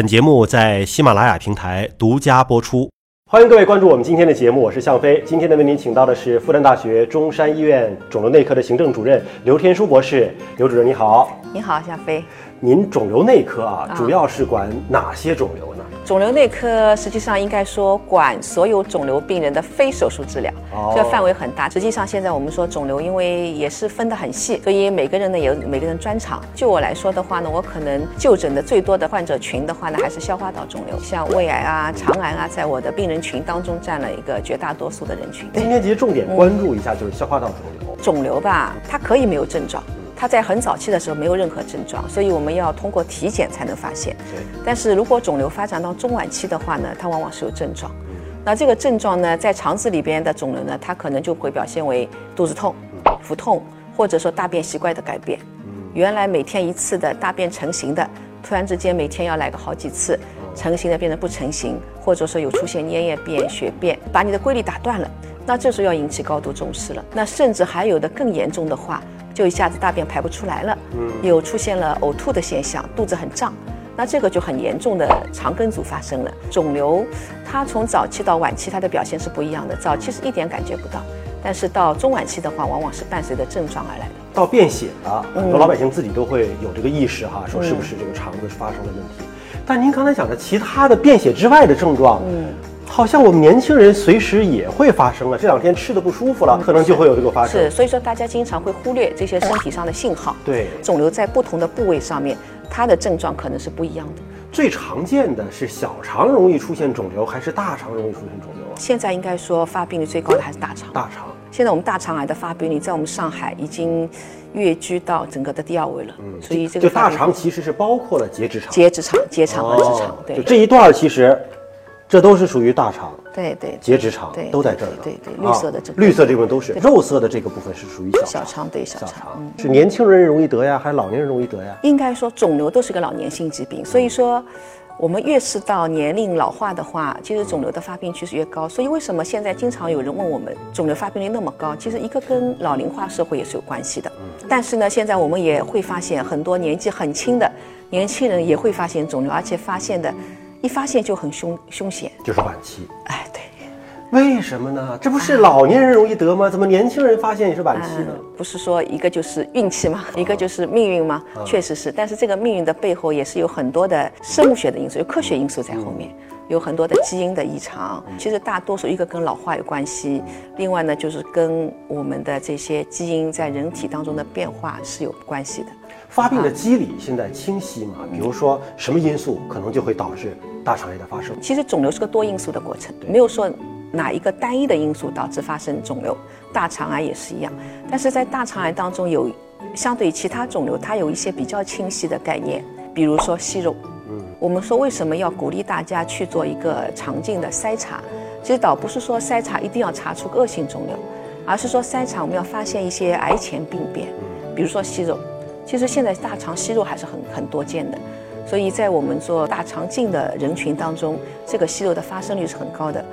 本节目在喜马拉雅平台独家播出。欢迎各位关注我们今天的节目，我是向飞。今天呢，为您请到的是复旦大学中山医院肿瘤内科的行政主任刘天舒博士。刘主任你好，你好，向飞。您肿瘤内科啊，主要是管哪些肿瘤呢？肿瘤内科实际上应该说管所有肿瘤病人的非手术治疗，这个范围很大。实际上现在我们说肿瘤，因为也是分得很细，所以每个人呢有每个人专长。就我来说的话呢，我可能就诊的最多的患者群的话呢，还是消化道肿瘤，像胃癌啊、肠癌啊，在我的病人群当中占了一个绝大多数的人群。今天其实重点关注一下就是消化道肿瘤。肿瘤吧，它可以没有症状。它在很早期的时候没有任何症状，所以我们要通过体检才能发现。对。但是如果肿瘤发展到中晚期的话呢，它往往是有症状。那这个症状呢，在肠子里边的肿瘤呢，它可能就会表现为肚子痛、腹痛，或者说大便习惯的改变。原来每天一次的大便成型的，突然之间每天要来个好几次，成型的变成不成型，或者说有出现粘液便、血便，把你的规律打断了。那这时候要引起高度重视了。那甚至还有的更严重的话。就一下子大便排不出来了，嗯，有出现了呕吐的现象，肚子很胀，那这个就很严重的肠梗阻发生了。肿瘤它从早期到晚期它的表现是不一样的，早期是一点感觉不到，但是到中晚期的话，往往是伴随着症状而来的。到便血了，很多老百姓自己都会有这个意识哈，说是不是这个肠子发生了问题？但您刚才讲的其他的便血之外的症状，嗯。好像我们年轻人随时也会发生啊，这两天吃的不舒服了，可能就会有这个发生。是，所以说大家经常会忽略这些身体上的信号。对，肿瘤在不同的部位上面，它的症状可能是不一样的。最常见的是小肠容易出现肿瘤，还是大肠容易出现肿瘤啊？现在应该说发病率最高的还是大肠。大肠。现在我们大肠癌的发病率在我们上海已经跃居到整个的第二位了。嗯，所以这个就大肠其实是包括了结直肠。结直肠、结肠和直肠，对，就这一段其实。这都是属于大肠，对对，结直肠都在这儿对对，绿色的这绿色这部分都是，肉色的这个部分是属于小肠，对小肠，是年轻人容易得呀，还是老年人容易得呀？应该说肿瘤都是个老年性疾病，所以说我们越是到年龄老化的话，其实肿瘤的发病趋势越高。所以为什么现在经常有人问我们肿瘤发病率那么高？其实一个跟老龄化社会也是有关系的。但是呢，现在我们也会发现很多年纪很轻的年轻人也会发现肿瘤，而且发现的。一发现就很凶凶险，就是晚期。哎，对，为什么呢？这不是老年人容易得吗？怎么年轻人发现也是晚期呢？不是说一个就是运气吗？一个就是命运吗？确实是，但是这个命运的背后也是有很多的生物学的因素，有科学因素在后面，有很多的基因的异常。其实大多数一个跟老化有关系，另外呢就是跟我们的这些基因在人体当中的变化是有关系的。发病的机理现在清晰吗？比如说什么因素可能就会导致大肠癌的发生？其实肿瘤是个多因素的过程，没有说哪一个单一的因素导致发生肿瘤。大肠癌也是一样，但是在大肠癌当中有相对于其他肿瘤，它有一些比较清晰的概念，比如说息肉。嗯，我们说为什么要鼓励大家去做一个肠镜的筛查？其实倒不是说筛查一定要查出恶性肿瘤，而是说筛查我们要发现一些癌前病变，比如说息肉。其实现在大肠息肉还是很很多见的，所以在我们做大肠镜的人群当中，这个息肉的发生率是很高的。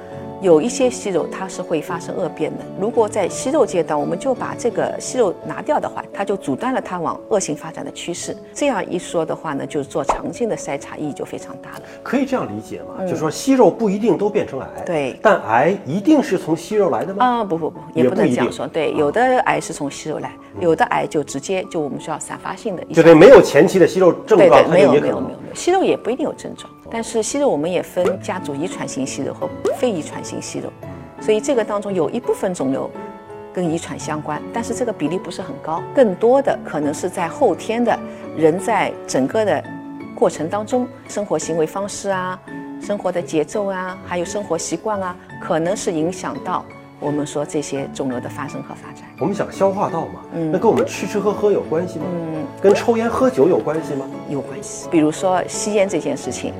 有一些息肉它是会发生恶变的，如果在息肉阶段我们就把这个息肉拿掉的话，它就阻断了它往恶性发展的趋势。这样一说的话呢，就是做肠镜的筛查意义就非常大了。可以这样理解吗？就是说息肉不一定都变成癌，对，但癌一定是从息肉来的吗？啊，不不不，也不能这样说。对，有的癌是从息肉来，有的癌就直接就我们需要散发性的，就对，没有前期的息肉症状，没有没有没有没有，息肉也不一定有症状。但是息肉我们也分家族遗传性息肉和非遗传性息肉，所以这个当中有一部分肿瘤跟遗传相关，但是这个比例不是很高，更多的可能是在后天的人在整个的过程当中，生活行为方式啊、生活的节奏啊，还有生活习惯啊，可能是影响到。我们说这些肿瘤的发生和发展，我们讲消化道嘛，嗯，那跟我们吃吃喝喝有关系吗？嗯，跟抽烟喝酒有关系吗？有关系。比如说吸烟这件事情，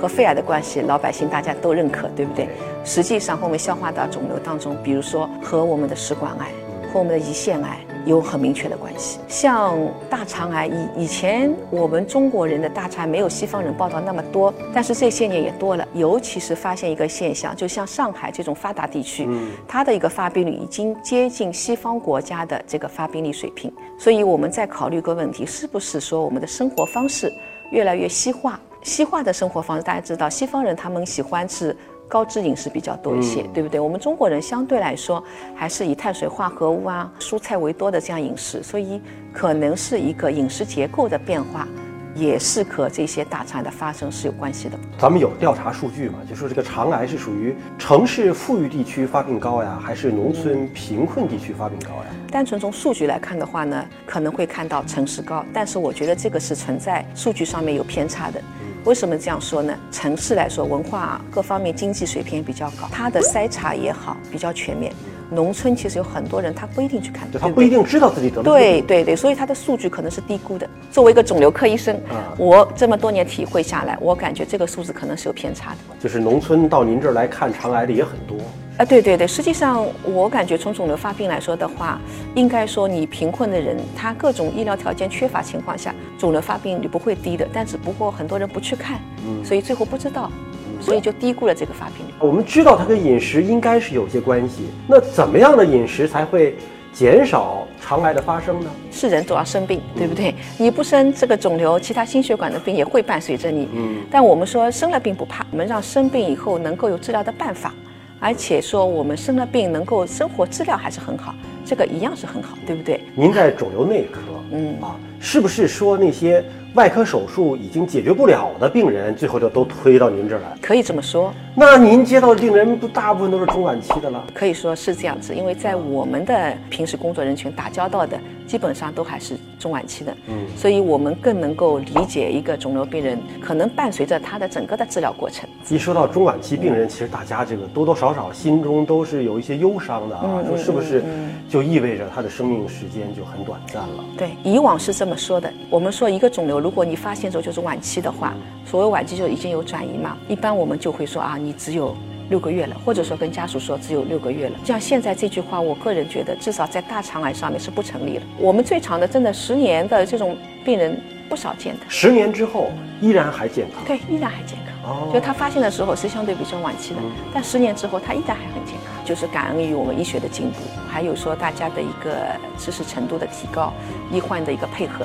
和肺癌的关系，老百姓大家都认可，对不对？实际上，我们消化道肿瘤当中，比如说和我们的食管癌。和我们的胰腺癌有很明确的关系。像大肠癌，以以前我们中国人的大肠癌没有西方人报道那么多，但是这些年也多了。尤其是发现一个现象，就像上海这种发达地区，它的一个发病率已经接近西方国家的这个发病率水平。所以我们在考虑一个问题，是不是说我们的生活方式越来越西化，西化的生活方式，大家知道，西方人他们喜欢吃高脂饮食比较多一些，对不对？我们中国人相对来说还是以碳水化合物啊、蔬菜为多的这样饮食，所以可能是一个饮食结构的变化。也是和这些大肠癌的发生是有关系的。咱们有调查数据嘛？就说这个肠癌是属于城市富裕地区发病高呀，还是农村贫困地区发病高呀？单纯从数据来看的话呢，可能会看到城市高，但是我觉得这个是存在数据上面有偏差的。为什么这样说呢？城市来说，文化各方面经济水平比较高，它的筛查也好，比较全面。农村其实有很多人，他不一定去看，他不一定知道自己得了。对对对，所以他的数据可能是低估的。作为一个肿瘤科医生，我这么多年体会下来，我感觉这个数字可能是有偏差的。就是农村到您这儿来看肠癌的也很多。啊，对对对，实际上我感觉从肿瘤发病来说的话，应该说你贫困的人，他各种医疗条件缺乏情况下，肿瘤发病率不会低的。但只不过很多人不去看，嗯所以最后不知道。所以就低估了这个发病率。我们知道它跟饮食应该是有些关系，那怎么样的饮食才会减少肠癌的发生呢？是人都要生病，对不对？你不生这个肿瘤，其他心血管的病也会伴随着你。嗯。但我们说生了病不怕，我们让生病以后能够有治疗的办法，而且说我们生了病能够生活质量还是很好，这个一样是很好，对不对？您在肿瘤内科，嗯啊，是不是说那些？外科手术已经解决不了的病人，最后就都推到您这儿来，可以这么说。那您接到的病人不大部分都是中晚期的了？可以说是这样子，因为在我们的平时工作人群打交道的，基本上都还是中晚期的。嗯，所以我们更能够理解一个肿瘤病人可能伴随着他的整个的治疗过程。一说到中晚期病人，其实大家这个多多少少心中都是有一些忧伤的啊，说是不是就意味着他的生命时间就很短暂了？对，以往是这么说的。我们说一个肿瘤。如果你发现之后就是晚期的话，所谓晚期就已经有转移嘛，一般我们就会说啊，你只有六个月了，或者说跟家属说只有六个月了。像现在这句话，我个人觉得至少在大肠癌上面是不成立了。我们最长的真的十年的这种病人不少见的，十年之后依然还健康。对，依然还健康。哦，就他发现的时候是相对比较晚期的，但十年之后他依然还很健康。就是感恩于我们医学的进步，还有说大家的一个知识程度的提高，医患的一个配合。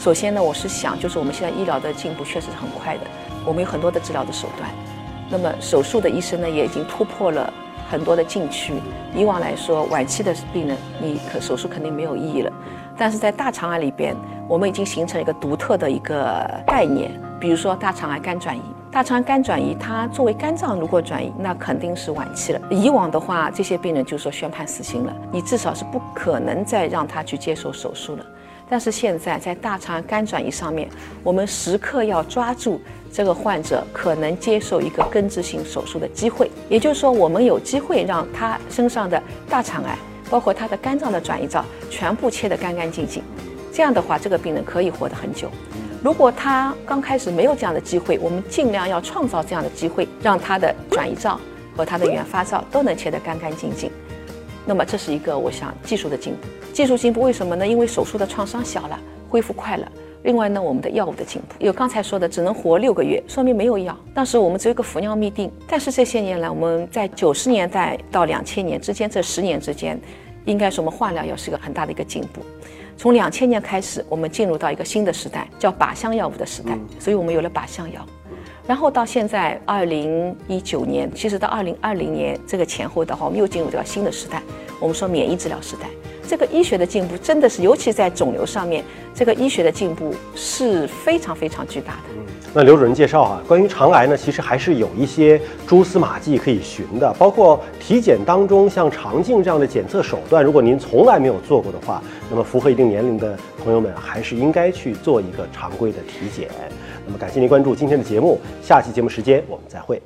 首先呢，我是想，就是我们现在医疗的进步确实是很快的，我们有很多的治疗的手段。那么手术的医生呢，也已经突破了很多的禁区。以往来说，晚期的病人，你可手术肯定没有意义了。但是在大肠癌里边，我们已经形成了一个独特的一个概念，比如说大肠癌肝转移。大肠癌肝转移，它作为肝脏如果转移，那肯定是晚期了。以往的话，这些病人就说宣判死刑了，你至少是不可能再让他去接受手术了。但是现在在大肠肝转移上面，我们时刻要抓住这个患者可能接受一个根治性手术的机会，也就是说，我们有机会让他身上的大肠癌，包括他的肝脏的转移灶全部切得干干净净。这样的话，这个病人可以活得很久。如果他刚开始没有这样的机会，我们尽量要创造这样的机会，让他的转移灶和他的原发灶都能切得干干净净。那么这是一个我想技术的进步，技术进步为什么呢？因为手术的创伤小了，恢复快了。另外呢，我们的药物的进步，有刚才说的只能活六个月，说明没有药。当时我们只有一个氟尿嘧啶，但是这些年来，我们在九十年代到两千年之间这十年之间，应该说我们化疗药是个很大的一个进步。从两千年开始，我们进入到一个新的时代，叫靶向药物的时代，所以我们有了靶向药。然后到现在二零一九年，其实到二零二零年这个前后的话，我们又进入到新的时代。我们说免疫治疗时代，这个医学的进步真的是，尤其在肿瘤上面，这个医学的进步是非常非常巨大的。那刘主任介绍啊，关于肠癌呢，其实还是有一些蛛丝马迹可以寻的，包括体检当中像肠镜这样的检测手段，如果您从来没有做过的话，那么符合一定年龄的朋友们还是应该去做一个常规的体检。那么感谢您关注今天的节目，下期节目时间我们再会。